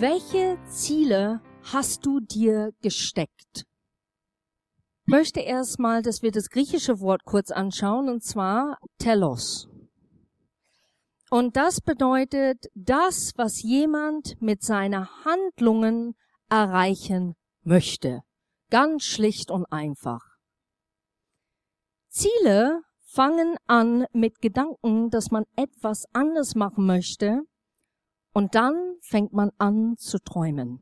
Welche Ziele hast du dir gesteckt? Ich möchte erstmal, dass wir das griechische Wort kurz anschauen, und zwar telos. Und das bedeutet das, was jemand mit seiner Handlungen erreichen möchte. Ganz schlicht und einfach. Ziele fangen an mit Gedanken, dass man etwas anders machen möchte, und dann fängt man an zu träumen.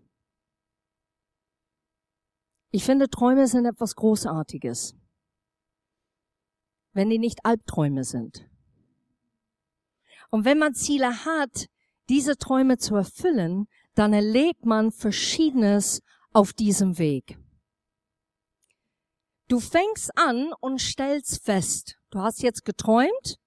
Ich finde, Träume sind etwas Großartiges, wenn die nicht Albträume sind. Und wenn man Ziele hat, diese Träume zu erfüllen, dann erlebt man Verschiedenes auf diesem Weg. Du fängst an und stellst fest, du hast jetzt geträumt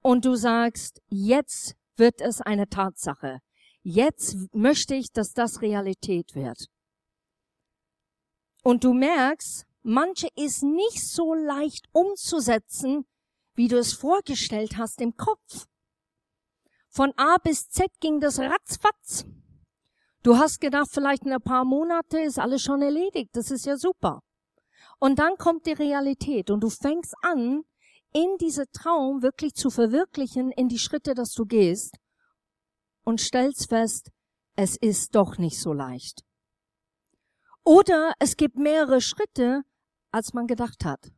und du sagst, jetzt wird es eine Tatsache. Jetzt möchte ich, dass das Realität wird. Und du merkst, manche ist nicht so leicht umzusetzen, wie du es vorgestellt hast im Kopf. Von A bis Z ging das ratzfatz. Du hast gedacht, vielleicht in ein paar Monate ist alles schon erledigt. Das ist ja super. Und dann kommt die Realität und du fängst an, in diese Traum wirklich zu verwirklichen, in die Schritte, dass du gehst und stellst fest, es ist doch nicht so leicht. Oder es gibt mehrere Schritte, als man gedacht hat.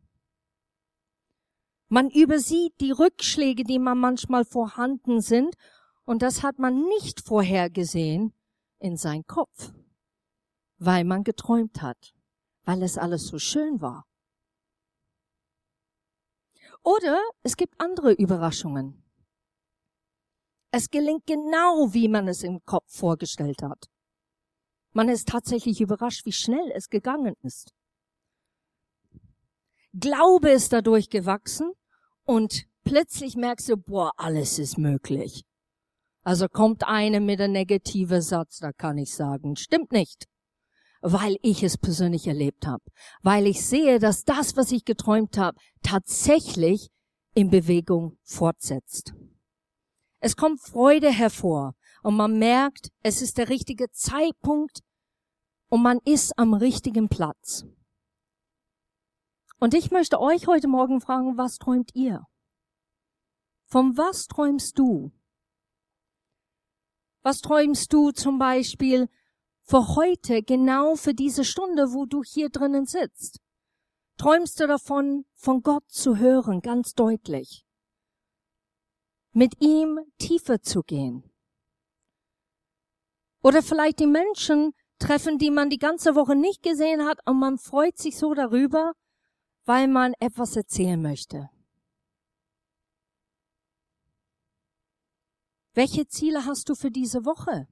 Man übersieht die Rückschläge, die man manchmal vorhanden sind, und das hat man nicht vorhergesehen in sein Kopf, weil man geträumt hat, weil es alles so schön war. Oder es gibt andere Überraschungen. Es gelingt genau, wie man es im Kopf vorgestellt hat. Man ist tatsächlich überrascht, wie schnell es gegangen ist. Glaube ist dadurch gewachsen und plötzlich merkst du, boah, alles ist möglich. Also kommt eine mit einem negativen Satz, da kann ich sagen, stimmt nicht weil ich es persönlich erlebt habe, weil ich sehe, dass das, was ich geträumt habe, tatsächlich in Bewegung fortsetzt. Es kommt Freude hervor und man merkt, es ist der richtige Zeitpunkt und man ist am richtigen Platz. Und ich möchte euch heute Morgen fragen, was träumt ihr? Von was träumst du? Was träumst du zum Beispiel für heute, genau für diese Stunde, wo du hier drinnen sitzt? Träumst du davon, von Gott zu hören, ganz deutlich? Mit ihm tiefer zu gehen? Oder vielleicht die Menschen treffen, die man die ganze Woche nicht gesehen hat und man freut sich so darüber, weil man etwas erzählen möchte. Welche Ziele hast du für diese Woche?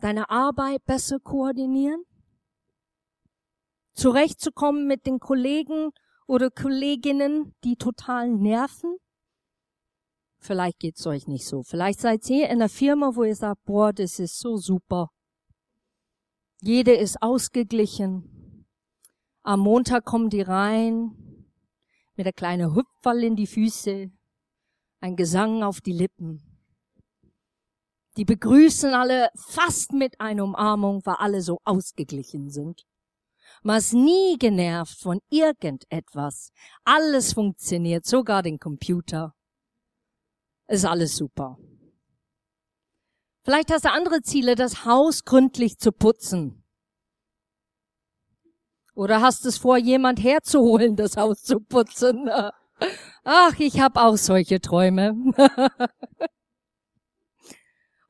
Deine Arbeit besser koordinieren, zurechtzukommen mit den Kollegen oder Kolleginnen, die total nerven. Vielleicht geht's euch nicht so. Vielleicht seid ihr in einer Firma, wo ihr sagt, boah, das ist so super. Jede ist ausgeglichen. Am Montag kommen die rein mit der kleinen Hüpfwall in die Füße, ein Gesang auf die Lippen. Die begrüßen alle fast mit einer Umarmung, weil alle so ausgeglichen sind. Man ist nie genervt von irgendetwas. Alles funktioniert, sogar den Computer. Ist alles super. Vielleicht hast du andere Ziele, das Haus gründlich zu putzen. Oder hast es vor, jemand herzuholen, das Haus zu putzen? Ach, ich habe auch solche Träume.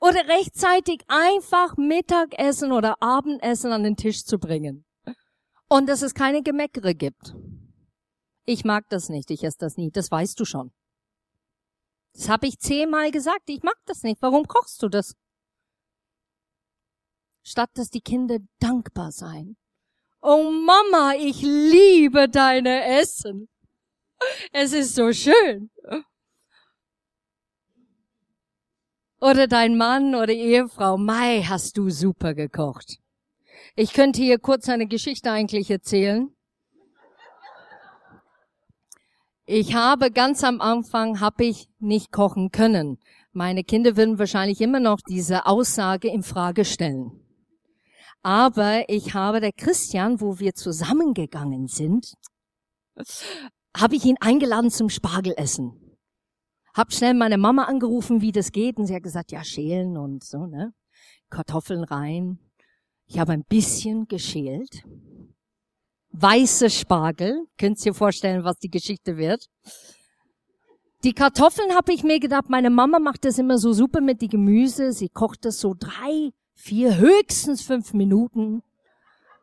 oder rechtzeitig einfach Mittagessen oder Abendessen an den Tisch zu bringen. Und dass es keine Gemeckere gibt. Ich mag das nicht, ich esse das nie, das weißt du schon. Das habe ich zehnmal gesagt, ich mag das nicht. Warum kochst du das? Statt dass die Kinder dankbar sein. Oh Mama, ich liebe deine Essen. Es ist so schön. Oder dein Mann oder Ehefrau, Mai, hast du super gekocht. Ich könnte hier kurz eine Geschichte eigentlich erzählen. Ich habe ganz am Anfang habe ich nicht kochen können, Meine Kinder würden wahrscheinlich immer noch diese Aussage in Frage stellen. Aber ich habe der Christian, wo wir zusammengegangen sind, habe ich ihn eingeladen zum Spargelessen. Hab schnell meine Mama angerufen, wie das geht, und sie hat gesagt, ja, schälen und so, ne? Kartoffeln rein. Ich habe ein bisschen geschält. Weiße Spargel. Könnt ihr vorstellen, was die Geschichte wird? Die Kartoffeln habe ich mir gedacht, meine Mama macht das immer so super mit die Gemüse. Sie kocht das so drei, vier, höchstens fünf Minuten.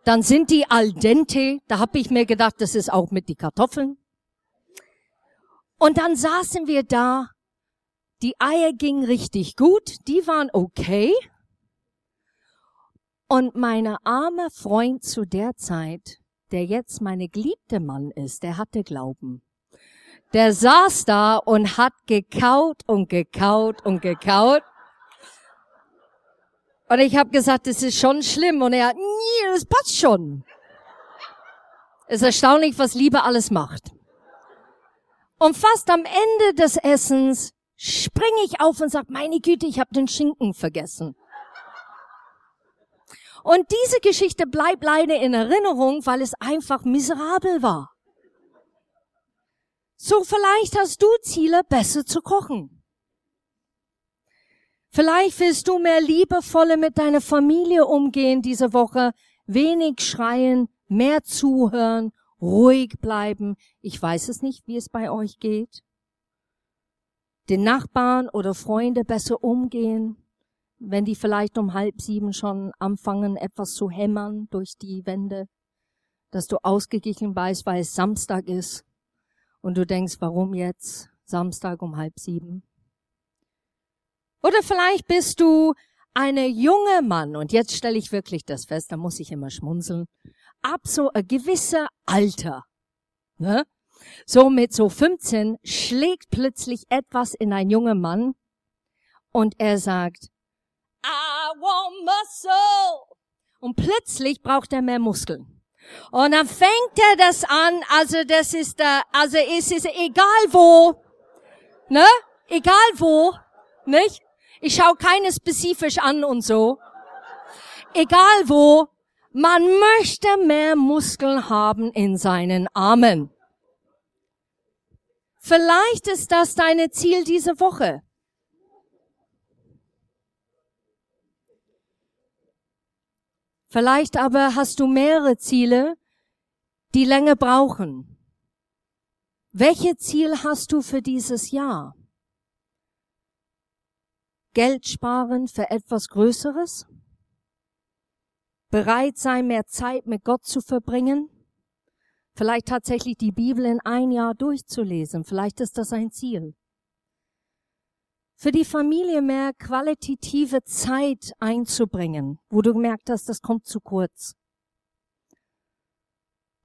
Dann sind die al dente. Da habe ich mir gedacht, das ist auch mit die Kartoffeln. Und dann saßen wir da. Die Eier gingen richtig gut. Die waren okay. Und meine arme Freund zu der Zeit, der jetzt meine geliebte Mann ist, der hatte Glauben. Der saß da und hat gekaut und gekaut und gekaut. Und ich habe gesagt, das ist schon schlimm. Und er, nee, das passt schon. Es ist erstaunlich, was Liebe alles macht. Und fast am Ende des Essens springe ich auf und sage, meine Güte, ich habe den Schinken vergessen. Und diese Geschichte bleibt leider in Erinnerung, weil es einfach miserabel war. So vielleicht hast du Ziele, besser zu kochen. Vielleicht willst du mehr liebevolle mit deiner Familie umgehen diese Woche, wenig schreien, mehr zuhören, ruhig bleiben. Ich weiß es nicht, wie es bei euch geht. Den Nachbarn oder Freunde besser umgehen, wenn die vielleicht um halb sieben schon anfangen, etwas zu hämmern durch die Wände, dass du ausgeglichen weißt, weil es Samstag ist und du denkst, warum jetzt Samstag um halb sieben? Oder vielleicht bist du eine junge Mann und jetzt stelle ich wirklich das fest, da muss ich immer schmunzeln, ab so ein gewisser Alter, ne? So mit so 15 schlägt plötzlich etwas in ein junger Mann und er sagt, I want muscle. Und plötzlich braucht er mehr Muskeln. Und dann fängt er das an, also das ist, äh, also es ist egal wo, ne? Egal wo, nicht? Ich schaue keine spezifisch an und so. Egal wo, man möchte mehr Muskeln haben in seinen Armen. Vielleicht ist das deine Ziel diese Woche. Vielleicht aber hast du mehrere Ziele, die länger brauchen. Welche Ziel hast du für dieses Jahr? Geld sparen für etwas Größeres? Bereit sein, mehr Zeit mit Gott zu verbringen? Vielleicht tatsächlich die Bibel in ein Jahr durchzulesen. Vielleicht ist das ein Ziel für die Familie mehr qualitative Zeit einzubringen, wo du gemerkt hast, das kommt zu kurz.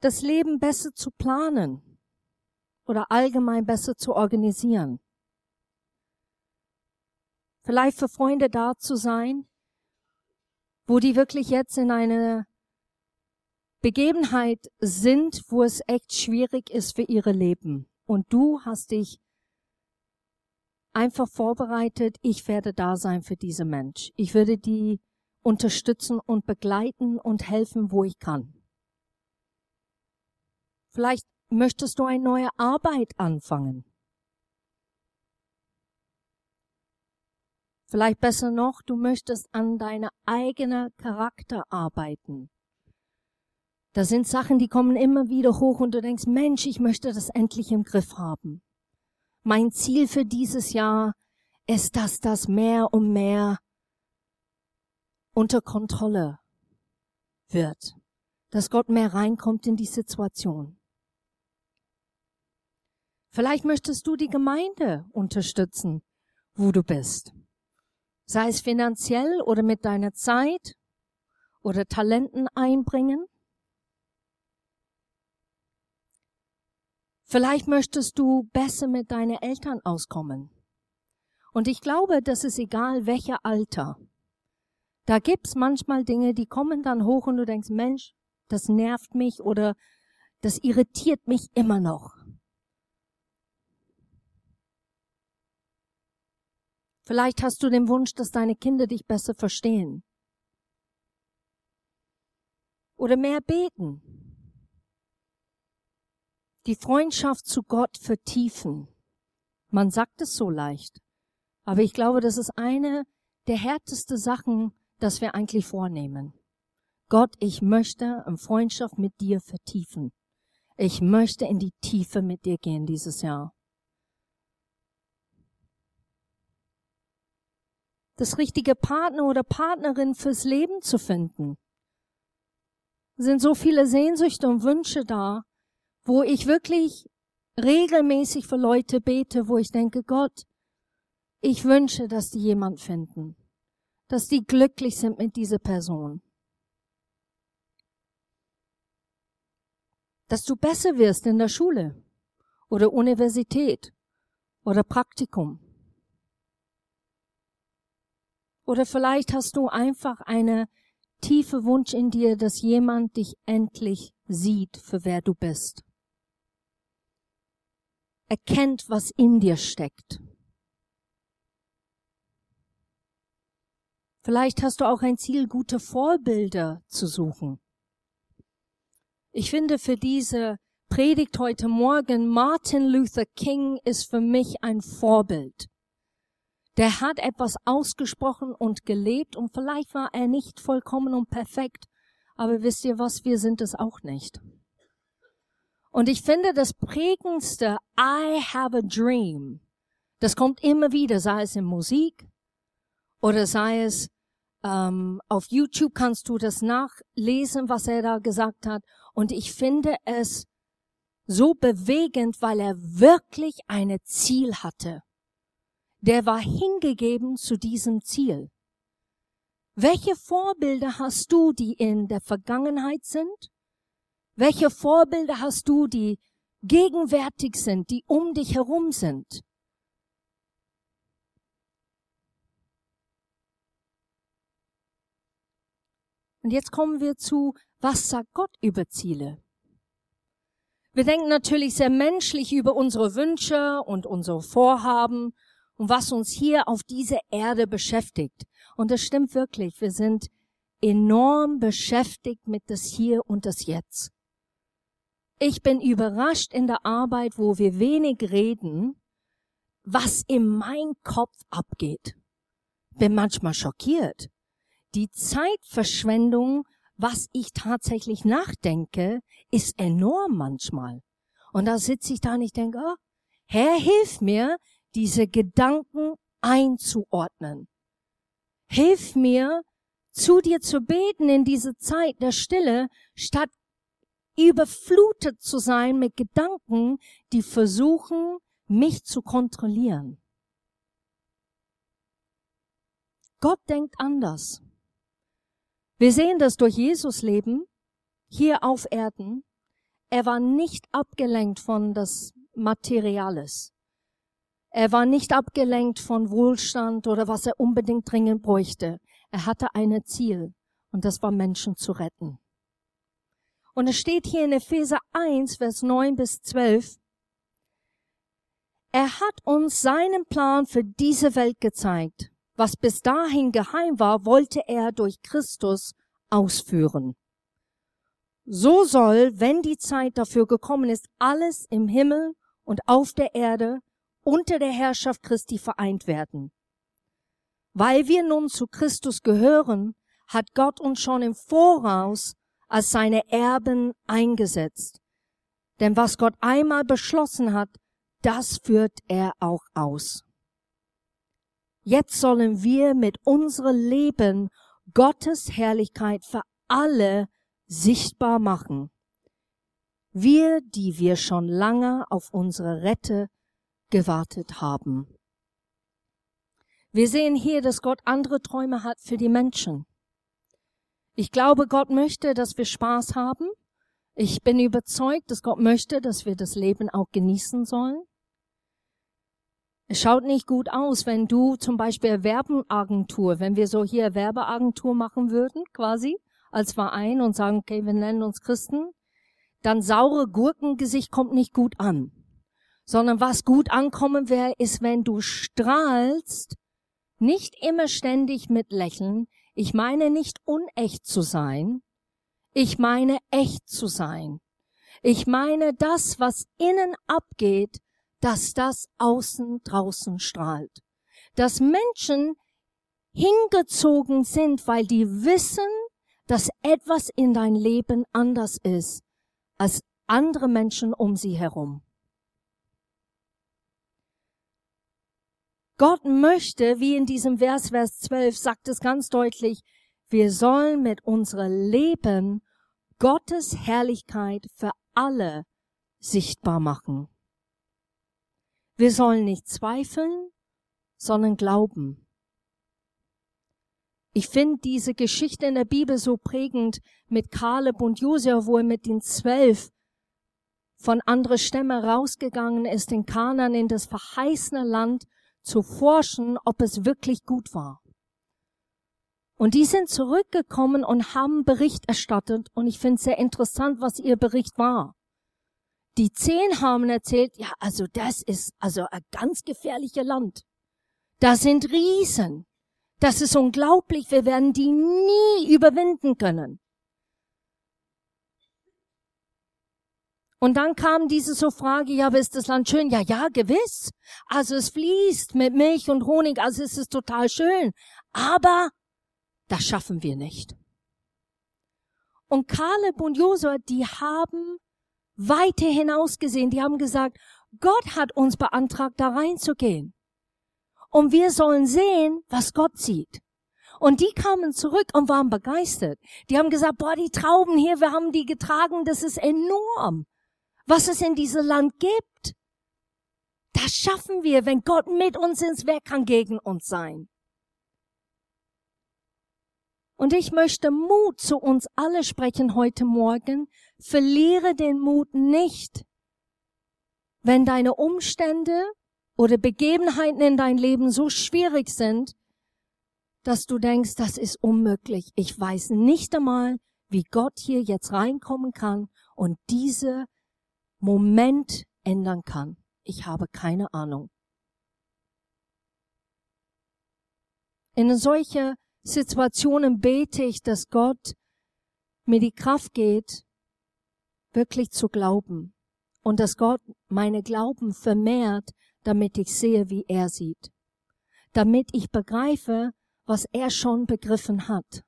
Das Leben besser zu planen oder allgemein besser zu organisieren. Vielleicht für Freunde da zu sein, wo die wirklich jetzt in eine Begebenheit sind, wo es echt schwierig ist für ihre Leben. Und du hast dich einfach vorbereitet, ich werde da sein für diese Mensch. Ich würde die unterstützen und begleiten und helfen, wo ich kann. Vielleicht möchtest du eine neue Arbeit anfangen. Vielleicht besser noch, du möchtest an deiner eigenen Charakter arbeiten. Da sind Sachen, die kommen immer wieder hoch und du denkst, Mensch, ich möchte das endlich im Griff haben. Mein Ziel für dieses Jahr ist, dass das mehr und mehr unter Kontrolle wird, dass Gott mehr reinkommt in die Situation. Vielleicht möchtest du die Gemeinde unterstützen, wo du bist. Sei es finanziell oder mit deiner Zeit oder Talenten einbringen. Vielleicht möchtest du besser mit deinen Eltern auskommen. Und ich glaube, das ist egal, welcher Alter. Da gibt's manchmal Dinge, die kommen dann hoch und du denkst, Mensch, das nervt mich oder das irritiert mich immer noch. Vielleicht hast du den Wunsch, dass deine Kinder dich besser verstehen. Oder mehr beten. Die Freundschaft zu Gott vertiefen. Man sagt es so leicht. Aber ich glaube, das ist eine der härtesten Sachen, das wir eigentlich vornehmen. Gott, ich möchte eine Freundschaft mit dir vertiefen. Ich möchte in die Tiefe mit dir gehen dieses Jahr. Das richtige Partner oder Partnerin fürs Leben zu finden. Es sind so viele Sehnsüchte und Wünsche da, wo ich wirklich regelmäßig für Leute bete, wo ich denke, Gott, ich wünsche, dass die jemand finden, dass die glücklich sind mit dieser Person. Dass du besser wirst in der Schule oder Universität oder Praktikum. Oder vielleicht hast du einfach eine tiefe Wunsch in dir, dass jemand dich endlich sieht, für wer du bist. Erkennt, was in dir steckt. Vielleicht hast du auch ein Ziel, gute Vorbilder zu suchen. Ich finde für diese Predigt heute Morgen, Martin Luther King ist für mich ein Vorbild. Der hat etwas ausgesprochen und gelebt und vielleicht war er nicht vollkommen und perfekt, aber wisst ihr was, wir sind es auch nicht. Und ich finde das prägendste I have a dream, das kommt immer wieder, sei es in Musik oder sei es ähm, auf YouTube kannst du das nachlesen, was er da gesagt hat. Und ich finde es so bewegend, weil er wirklich ein Ziel hatte. Der war hingegeben zu diesem Ziel. Welche Vorbilder hast du, die in der Vergangenheit sind? Welche Vorbilder hast du, die gegenwärtig sind, die um dich herum sind? Und jetzt kommen wir zu, was sagt Gott über Ziele? Wir denken natürlich sehr menschlich über unsere Wünsche und unsere Vorhaben und was uns hier auf dieser Erde beschäftigt. Und das stimmt wirklich. Wir sind enorm beschäftigt mit das Hier und das Jetzt. Ich bin überrascht in der Arbeit, wo wir wenig reden, was in meinem Kopf abgeht. Bin manchmal schockiert die Zeitverschwendung, was ich tatsächlich nachdenke, ist enorm manchmal. Und da sitze ich da und ich denke, oh, Herr, hilf mir, diese Gedanken einzuordnen. Hilf mir, zu dir zu beten in diese Zeit der Stille, statt überflutet zu sein mit Gedanken, die versuchen, mich zu kontrollieren. Gott denkt anders. Wir sehen das durch Jesus Leben hier auf Erden. Er war nicht abgelenkt von das Materiales. Er war nicht abgelenkt von Wohlstand oder was er unbedingt dringend bräuchte. Er hatte ein Ziel und das war Menschen zu retten. Und es steht hier in Epheser 1, Vers 9 bis 12, er hat uns seinen Plan für diese Welt gezeigt. Was bis dahin geheim war, wollte er durch Christus ausführen. So soll, wenn die Zeit dafür gekommen ist, alles im Himmel und auf der Erde unter der Herrschaft Christi vereint werden. Weil wir nun zu Christus gehören, hat Gott uns schon im Voraus als seine Erben eingesetzt. Denn was Gott einmal beschlossen hat, das führt er auch aus. Jetzt sollen wir mit unserem Leben Gottes Herrlichkeit für alle sichtbar machen. Wir, die wir schon lange auf unsere Rette gewartet haben. Wir sehen hier, dass Gott andere Träume hat für die Menschen. Ich glaube, Gott möchte, dass wir Spaß haben. Ich bin überzeugt, dass Gott möchte, dass wir das Leben auch genießen sollen. Es schaut nicht gut aus, wenn du zum Beispiel Werbeagentur, wenn wir so hier Werbeagentur machen würden, quasi, als Verein und sagen, okay, wir nennen uns Christen, dann saure Gurkengesicht kommt nicht gut an. Sondern was gut ankommen wäre, ist, wenn du strahlst Nicht immer ständig mit Lächeln. Ich meine nicht unecht zu sein. Ich meine echt zu sein. Ich meine das, was innen abgeht, dass das außen draußen strahlt. Dass Menschen hingezogen sind, weil die wissen, dass etwas in dein Leben anders ist als andere Menschen um sie herum. Gott möchte, wie in diesem Vers, Vers 12 sagt es ganz deutlich, wir sollen mit unserem Leben Gottes Herrlichkeit für alle sichtbar machen. Wir sollen nicht zweifeln, sondern glauben. Ich finde diese Geschichte in der Bibel so prägend mit Kaleb und Josua, wo er mit den zwölf von andere Stämme rausgegangen ist in Kanan in das verheißene Land zu forschen, ob es wirklich gut war. Und die sind zurückgekommen und haben Bericht erstattet. Und ich finde es sehr interessant, was ihr Bericht war. Die zehn haben erzählt, ja, also das ist also ein ganz gefährliches Land. Da sind Riesen. Das ist unglaublich. Wir werden die nie überwinden können. Und dann kam diese so Frage, ja, aber ist das Land schön? Ja, ja, gewiss. Also es fließt mit Milch und Honig, also es ist total schön. Aber das schaffen wir nicht. Und Kaleb und Josua, die haben weiter hinausgesehen. Die haben gesagt, Gott hat uns beantragt, da reinzugehen. Und wir sollen sehen, was Gott sieht. Und die kamen zurück und waren begeistert. Die haben gesagt, boah, die Trauben hier, wir haben die getragen, das ist enorm was es in diesem Land gibt. Das schaffen wir, wenn Gott mit uns ins Werk kann gegen uns sein. Und ich möchte Mut zu uns alle sprechen heute Morgen. Verliere den Mut nicht, wenn deine Umstände oder Begebenheiten in dein Leben so schwierig sind, dass du denkst, das ist unmöglich. Ich weiß nicht einmal, wie Gott hier jetzt reinkommen kann und diese Moment ändern kann. Ich habe keine Ahnung. In solche Situationen bete ich, dass Gott mir die Kraft geht, wirklich zu glauben und dass Gott meine Glauben vermehrt, damit ich sehe, wie er sieht, damit ich begreife, was er schon begriffen hat.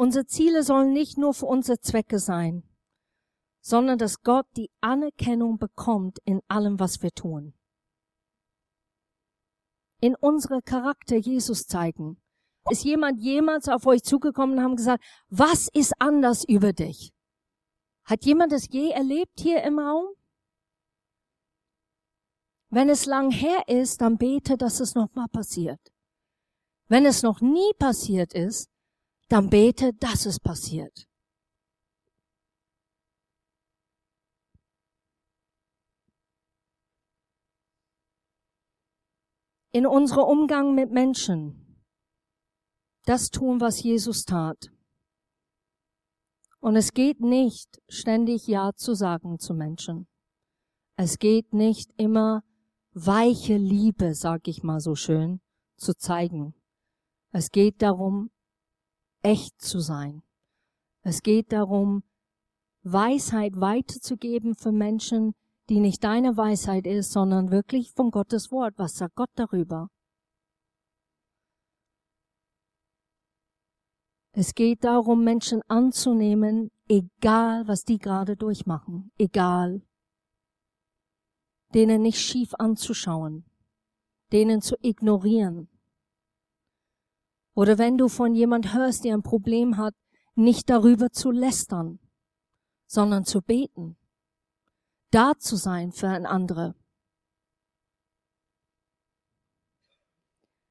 Unsere Ziele sollen nicht nur für unsere Zwecke sein, sondern dass Gott die Anerkennung bekommt in allem, was wir tun. In unsere Charakter Jesus zeigen. Ist jemand jemals auf euch zugekommen und haben gesagt, was ist anders über dich? Hat jemand es je erlebt hier im Raum? Wenn es lang her ist, dann bete, dass es nochmal passiert. Wenn es noch nie passiert ist, dann bete, dass es passiert. In unserem Umgang mit Menschen, das tun, was Jesus tat. Und es geht nicht, ständig Ja zu sagen zu Menschen. Es geht nicht immer weiche Liebe, sag ich mal so schön, zu zeigen. Es geht darum, echt zu sein. Es geht darum, Weisheit weiterzugeben für Menschen, die nicht deine Weisheit ist, sondern wirklich von Gottes Wort. Was sagt Gott darüber? Es geht darum, Menschen anzunehmen, egal was die gerade durchmachen, egal. Denen nicht schief anzuschauen, denen zu ignorieren, oder wenn du von jemand hörst, der ein Problem hat, nicht darüber zu lästern, sondern zu beten, da zu sein für ein andere.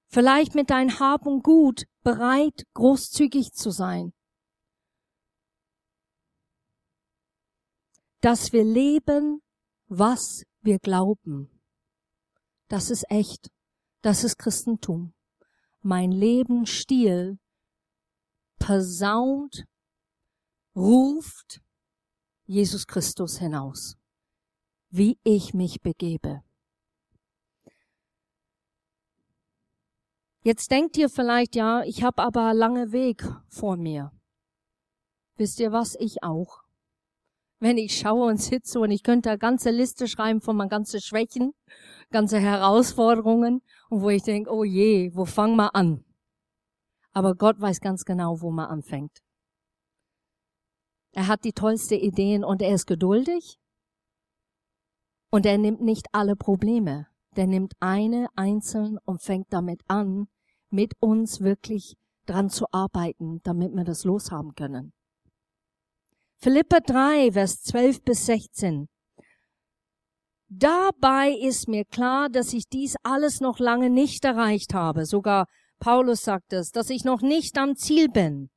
Vielleicht mit dein Hab und Gut bereit, großzügig zu sein. Dass wir leben, was wir glauben. Das ist echt. Das ist Christentum mein Lebensstil persaunt, ruft Jesus Christus hinaus, wie ich mich begebe. Jetzt denkt ihr vielleicht, ja, ich habe aber lange Weg vor mir. Wisst ihr was? Ich auch. Wenn ich schaue und sitze und ich könnte eine ganze Liste schreiben von meinen ganzen Schwächen, ganze Herausforderungen und wo ich denke, oh je, wo fang mal an? Aber Gott weiß ganz genau, wo man anfängt. Er hat die tollste Ideen und er ist geduldig. Und er nimmt nicht alle Probleme. Der nimmt eine einzeln und fängt damit an, mit uns wirklich dran zu arbeiten, damit wir das loshaben können. Philippa 3, Vers 12 bis 16. Dabei ist mir klar, dass ich dies alles noch lange nicht erreicht habe. Sogar Paulus sagt es, dass ich noch nicht am Ziel bin.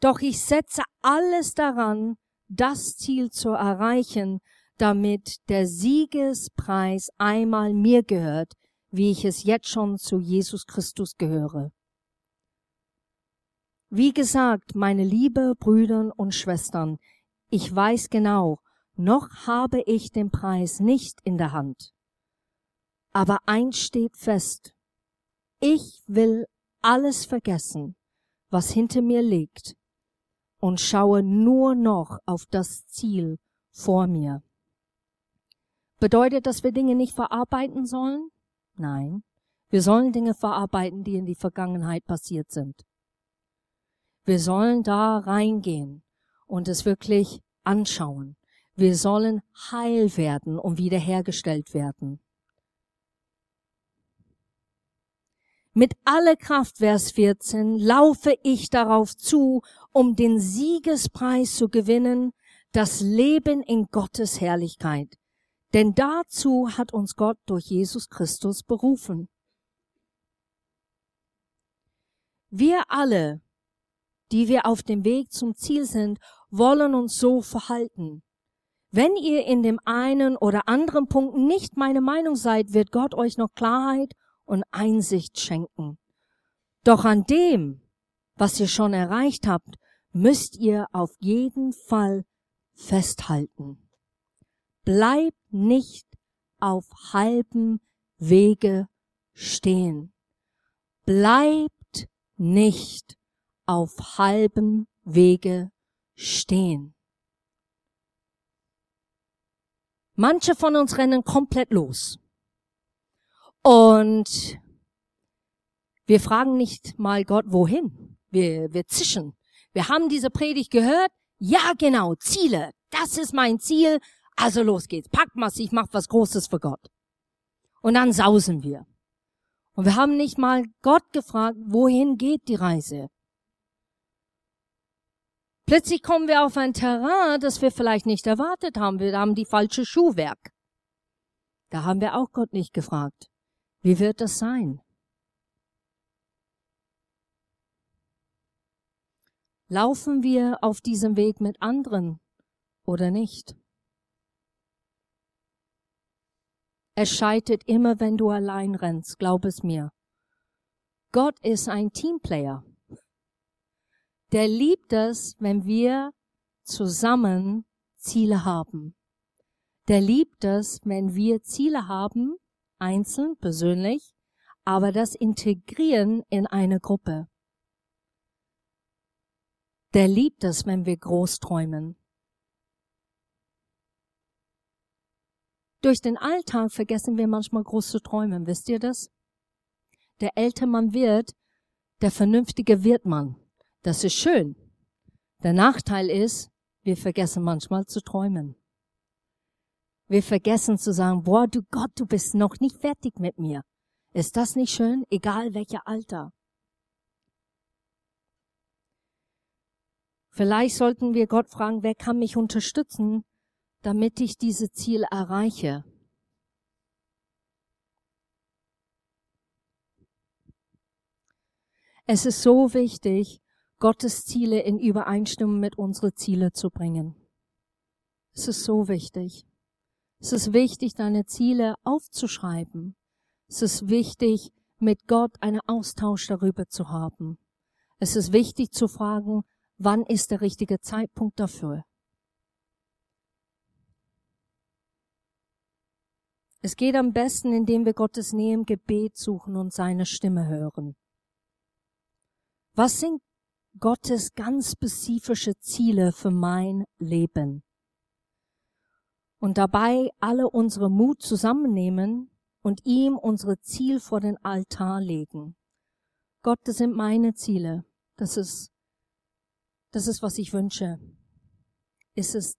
Doch ich setze alles daran, das Ziel zu erreichen, damit der Siegespreis einmal mir gehört, wie ich es jetzt schon zu Jesus Christus gehöre. Wie gesagt, meine liebe Brüder und Schwestern, ich weiß genau, noch habe ich den Preis nicht in der Hand. Aber eins steht fest. Ich will alles vergessen, was hinter mir liegt, und schaue nur noch auf das Ziel vor mir. Bedeutet, dass wir Dinge nicht verarbeiten sollen? Nein. Wir sollen Dinge verarbeiten, die in die Vergangenheit passiert sind. Wir sollen da reingehen und es wirklich anschauen. Wir sollen heil werden und wiederhergestellt werden. Mit aller Kraft, Vers 14, laufe ich darauf zu, um den Siegespreis zu gewinnen, das Leben in Gottes Herrlichkeit. Denn dazu hat uns Gott durch Jesus Christus berufen. Wir alle die wir auf dem Weg zum Ziel sind, wollen uns so verhalten. Wenn ihr in dem einen oder anderen Punkt nicht meine Meinung seid, wird Gott euch noch Klarheit und Einsicht schenken. Doch an dem, was ihr schon erreicht habt, müsst ihr auf jeden Fall festhalten. Bleibt nicht auf halbem Wege stehen. Bleibt nicht auf halbem Wege stehen. Manche von uns rennen komplett los. Und wir fragen nicht mal Gott, wohin. Wir, wir zischen. Wir haben diese Predigt gehört. Ja, genau, Ziele. Das ist mein Ziel. Also los geht's. Pack mal, ich mach was Großes für Gott. Und dann sausen wir. Und wir haben nicht mal Gott gefragt, wohin geht die Reise? Plötzlich kommen wir auf ein Terrain, das wir vielleicht nicht erwartet haben. Wir haben die falsche Schuhwerk. Da haben wir auch Gott nicht gefragt. Wie wird das sein? Laufen wir auf diesem Weg mit anderen oder nicht? Es scheitert immer, wenn du allein rennst, glaub es mir. Gott ist ein Teamplayer der liebt es, wenn wir zusammen Ziele haben. Der liebt es, wenn wir Ziele haben, einzeln, persönlich, aber das integrieren in eine Gruppe. Der liebt es, wenn wir groß träumen. Durch den Alltag vergessen wir manchmal groß zu träumen, wisst ihr das? Der älter man wird, der vernünftige wird man. Das ist schön. Der Nachteil ist, wir vergessen manchmal zu träumen. Wir vergessen zu sagen, boah, du Gott, du bist noch nicht fertig mit mir. Ist das nicht schön? Egal welcher Alter. Vielleicht sollten wir Gott fragen, wer kann mich unterstützen, damit ich diese Ziel erreiche. Es ist so wichtig, Gottes Ziele in Übereinstimmung mit unsere Ziele zu bringen. Es ist so wichtig. Es ist wichtig, deine Ziele aufzuschreiben. Es ist wichtig, mit Gott einen Austausch darüber zu haben. Es ist wichtig zu fragen, wann ist der richtige Zeitpunkt dafür? Es geht am besten, indem wir Gottes Nähe im Gebet suchen und seine Stimme hören. Was sind Gottes ganz spezifische Ziele für mein Leben? Und dabei alle unsere Mut zusammennehmen und ihm unsere Ziel vor den Altar legen. Gott, das sind meine Ziele. Das ist, das ist, was ich wünsche. Ist es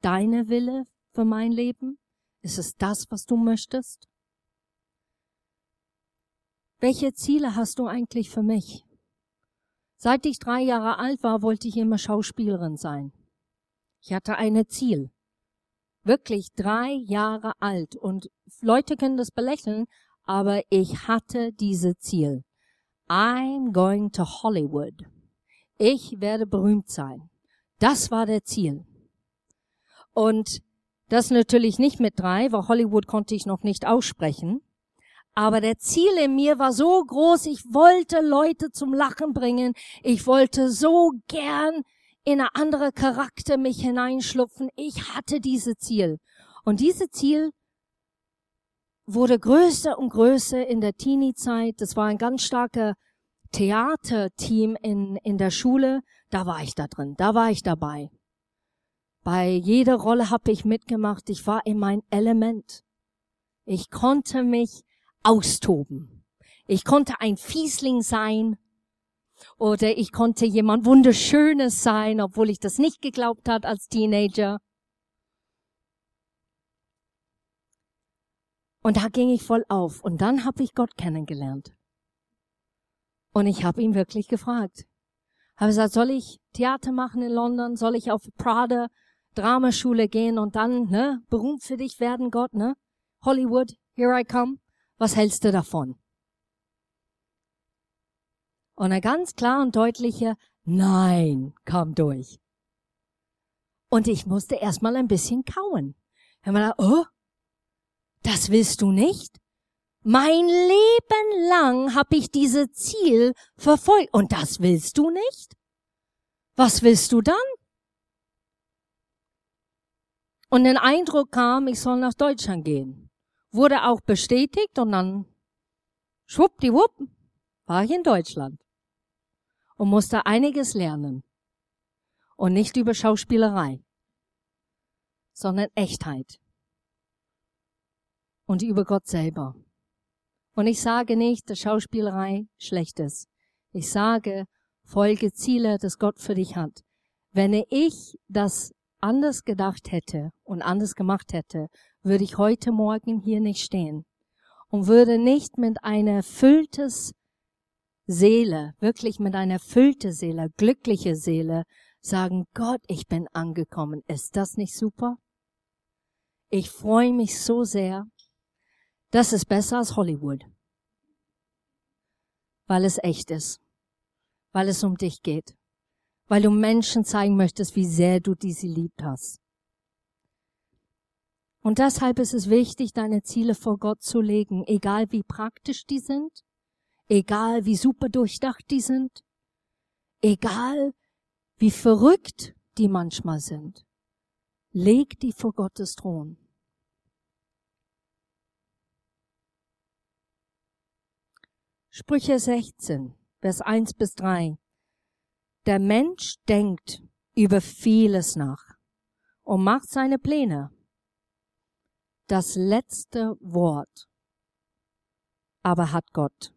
deine Wille für mein Leben? Ist es das, was du möchtest? Welche Ziele hast du eigentlich für mich? Seit ich drei Jahre alt war, wollte ich immer Schauspielerin sein. Ich hatte ein Ziel. Wirklich drei Jahre alt. Und Leute können das belächeln, aber ich hatte diese Ziel. I'm going to Hollywood. Ich werde berühmt sein. Das war der Ziel. Und das natürlich nicht mit drei, weil Hollywood konnte ich noch nicht aussprechen. Aber der Ziel in mir war so groß, ich wollte Leute zum Lachen bringen. Ich wollte so gern in eine andere Charakter mich hineinschlupfen. Ich hatte diese Ziel. Und diese Ziel wurde größer und größer in der Teenie-Zeit. Das war ein ganz starker Theaterteam in, in der Schule. Da war ich da drin. Da war ich dabei. Bei jeder Rolle habe ich mitgemacht. Ich war in mein Element. Ich konnte mich austoben. Ich konnte ein Fiesling sein oder ich konnte jemand Wunderschönes sein, obwohl ich das nicht geglaubt hat als Teenager. Und da ging ich voll auf und dann habe ich Gott kennengelernt. Und ich habe ihn wirklich gefragt. Habe gesagt, soll ich Theater machen in London? Soll ich auf Prada Dramaschule gehen und dann ne, berühmt für dich werden, Gott, ne? Hollywood, here I come. Was hältst du davon? Und ein ganz klar und deutlicher Nein kam durch. Und ich musste erstmal ein bisschen kauen. Wenn man da, oh, das willst du nicht? Mein Leben lang habe ich diese Ziel verfolgt und das willst du nicht? Was willst du dann? Und den Eindruck kam, ich soll nach Deutschland gehen wurde auch bestätigt und dann schwuppdiwupp war ich in Deutschland und musste einiges lernen. Und nicht über Schauspielerei, sondern Echtheit. Und über Gott selber. Und ich sage nicht, dass Schauspielerei schlecht ist. Ich sage, folge Ziele, das Gott für dich hat. Wenn ich das anders gedacht hätte und anders gemacht hätte, würde ich heute Morgen hier nicht stehen und würde nicht mit einer erfülltes Seele, wirklich mit einer erfüllte Seele, glückliche Seele sagen, Gott, ich bin angekommen. Ist das nicht super? Ich freue mich so sehr. Das ist besser als Hollywood. Weil es echt ist. Weil es um dich geht. Weil du Menschen zeigen möchtest, wie sehr du diese liebt hast. Und deshalb ist es wichtig, deine Ziele vor Gott zu legen, egal wie praktisch die sind, egal wie super durchdacht die sind, egal wie verrückt die manchmal sind. Leg die vor Gottes Thron. Sprüche 16, Vers 1 bis 3. Der Mensch denkt über vieles nach und macht seine Pläne das letzte Wort aber hat Gott.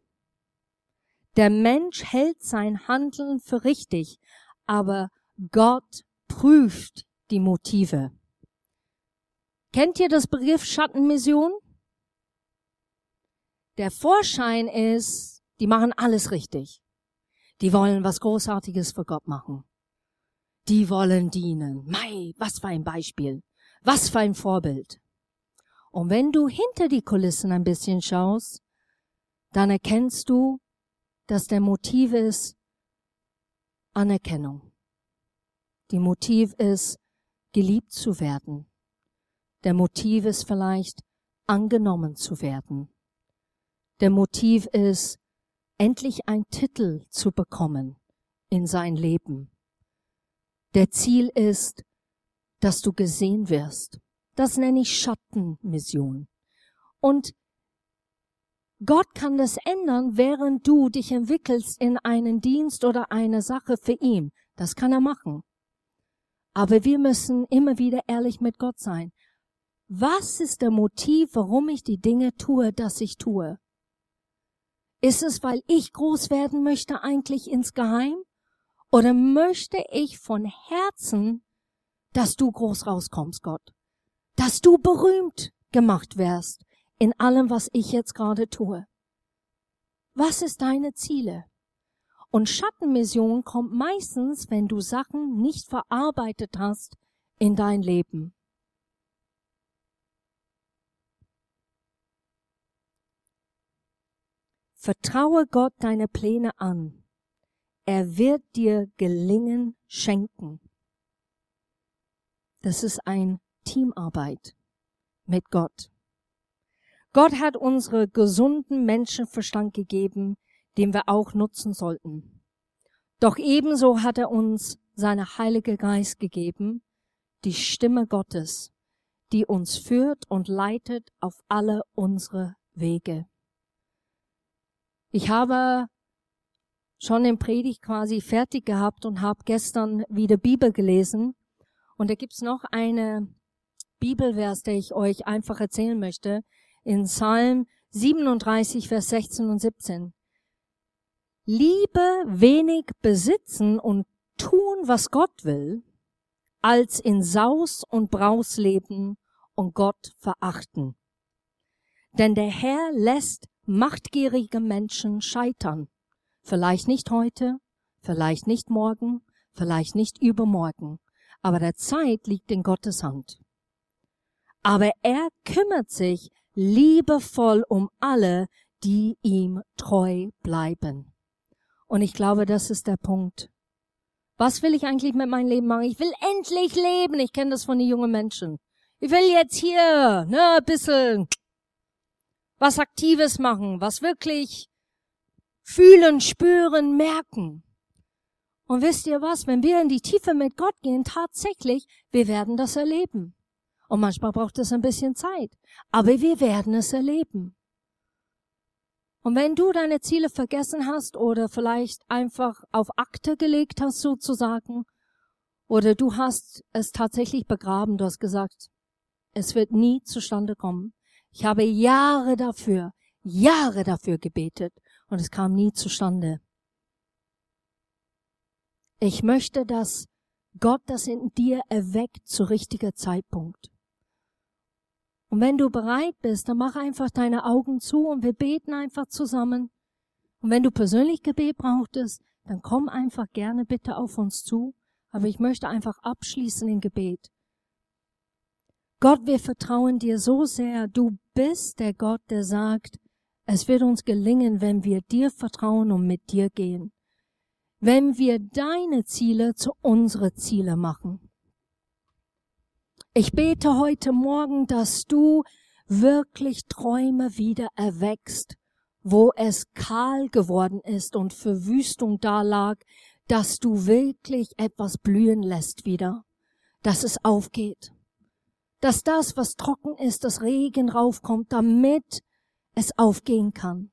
Der Mensch hält sein Handeln für richtig, aber Gott prüft die Motive. Kennt ihr das Begriff Schattenmission? Der Vorschein ist, die machen alles richtig. Die wollen was Großartiges für Gott machen. Die wollen dienen. Mei, was für ein Beispiel. Was für ein Vorbild. Und wenn du hinter die Kulissen ein bisschen schaust, dann erkennst du, dass der Motiv ist Anerkennung. Die Motiv ist geliebt zu werden. Der Motiv ist vielleicht angenommen zu werden. Der Motiv ist endlich ein Titel zu bekommen in sein Leben. Der Ziel ist, dass du gesehen wirst. Das nenne ich Schattenmission. Und Gott kann das ändern, während du dich entwickelst in einen Dienst oder eine Sache für ihn. Das kann er machen. Aber wir müssen immer wieder ehrlich mit Gott sein. Was ist der Motiv, warum ich die Dinge tue, dass ich tue? Ist es, weil ich groß werden möchte eigentlich insgeheim? Oder möchte ich von Herzen, dass du groß rauskommst, Gott? Dass du berühmt gemacht wärst in allem, was ich jetzt gerade tue? Was ist deine Ziele? Und Schattenmission kommt meistens, wenn du Sachen nicht verarbeitet hast in dein Leben. Vertraue Gott deine Pläne an. Er wird dir Gelingen schenken. Das ist ein Teamarbeit mit Gott. Gott hat unsere gesunden Menschenverstand gegeben, den wir auch nutzen sollten. Doch ebenso hat er uns seine Heilige Geist gegeben, die Stimme Gottes, die uns führt und leitet auf alle unsere Wege. Ich habe schon den Predigt quasi fertig gehabt und habe gestern wieder Bibel gelesen. Und da gibt's noch eine Bibelvers, der ich euch einfach erzählen möchte. In Psalm 37, Vers 16 und 17. Liebe wenig besitzen und tun, was Gott will, als in Saus und Braus leben und Gott verachten. Denn der Herr lässt machtgierige Menschen scheitern. Vielleicht nicht heute, vielleicht nicht morgen, vielleicht nicht übermorgen, aber der Zeit liegt in Gottes Hand. Aber er kümmert sich liebevoll um alle, die ihm treu bleiben. Und ich glaube, das ist der Punkt. Was will ich eigentlich mit meinem Leben machen? Ich will endlich leben. Ich kenne das von den jungen Menschen. Ich will jetzt hier, ne, ein bisschen was Aktives machen, was wirklich fühlen, spüren, merken. Und wisst ihr was, wenn wir in die Tiefe mit Gott gehen, tatsächlich, wir werden das erleben. Und manchmal braucht es ein bisschen Zeit, aber wir werden es erleben. Und wenn du deine Ziele vergessen hast oder vielleicht einfach auf Akte gelegt hast sozusagen, oder du hast es tatsächlich begraben, du hast gesagt, es wird nie zustande kommen, ich habe Jahre dafür, Jahre dafür gebetet und es kam nie zustande. Ich möchte, dass Gott das in dir erweckt zu richtiger Zeitpunkt. Und wenn du bereit bist, dann mach einfach deine Augen zu und wir beten einfach zusammen. Und wenn du persönlich Gebet brauchtest, dann komm einfach gerne bitte auf uns zu. Aber ich möchte einfach abschließen in Gebet. Gott, wir vertrauen dir so sehr. Du bist der Gott, der sagt, es wird uns gelingen, wenn wir dir vertrauen und mit dir gehen. Wenn wir deine Ziele zu unsere Ziele machen. Ich bete heute Morgen, dass du wirklich Träume wieder erweckst, wo es kahl geworden ist und Verwüstung da lag, dass du wirklich etwas blühen lässt wieder, dass es aufgeht dass das, was trocken ist, das Regen raufkommt, damit es aufgehen kann.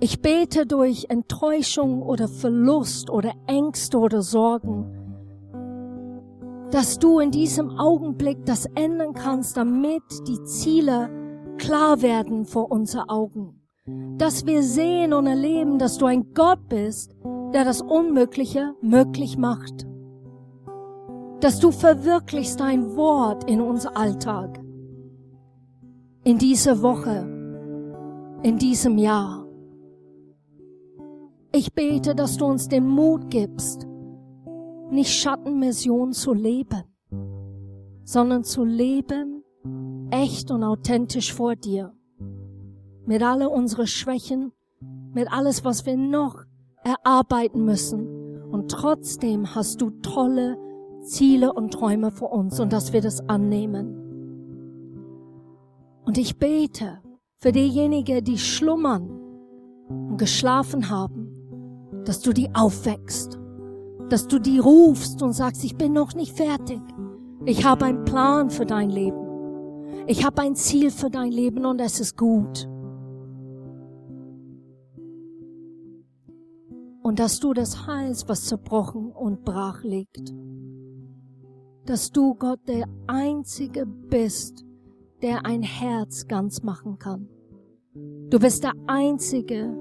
Ich bete durch Enttäuschung oder Verlust oder Ängste oder Sorgen, dass du in diesem Augenblick das ändern kannst, damit die Ziele klar werden vor unser Augen. Dass wir sehen und erleben, dass du ein Gott bist, der das Unmögliche möglich macht dass du verwirklichst dein Wort in unser Alltag, in dieser Woche, in diesem Jahr. Ich bete, dass du uns den Mut gibst, nicht Schattenmission zu leben, sondern zu leben echt und authentisch vor dir. Mit alle unsere Schwächen, mit alles, was wir noch erarbeiten müssen. Und trotzdem hast du tolle Ziele und Träume für uns und dass wir das annehmen. Und ich bete für diejenigen, die schlummern und geschlafen haben, dass du die aufwächst, dass du die rufst und sagst, ich bin noch nicht fertig. Ich habe einen Plan für dein Leben. Ich habe ein Ziel für dein Leben und es ist gut. Und dass du das heilst, was zerbrochen und brach liegt. Dass du Gott der Einzige bist, der ein Herz ganz machen kann. Du bist der Einzige,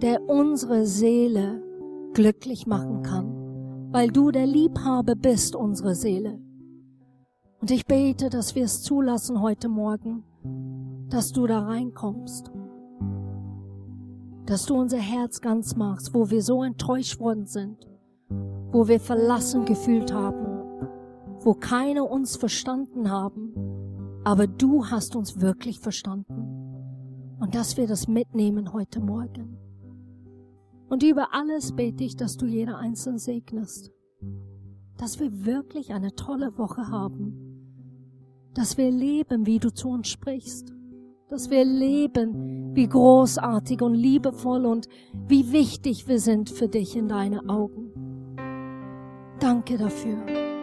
der unsere Seele glücklich machen kann weil du der Liebhaber bist, unsere Seele. Und ich bete, dass wir es zulassen heute Morgen, dass du da reinkommst, dass du unser Herz ganz machst, wo wir so enttäuscht worden sind, wo wir verlassen gefühlt haben, wo keine uns verstanden haben, aber du hast uns wirklich verstanden. Und dass wir das mitnehmen heute Morgen. Und über alles bete ich, dass du jeder einzelne segnest. Dass wir wirklich eine tolle Woche haben. Dass wir leben, wie du zu uns sprichst. Dass wir leben, wie großartig und liebevoll und wie wichtig wir sind für dich in deine Augen. Danke dafür.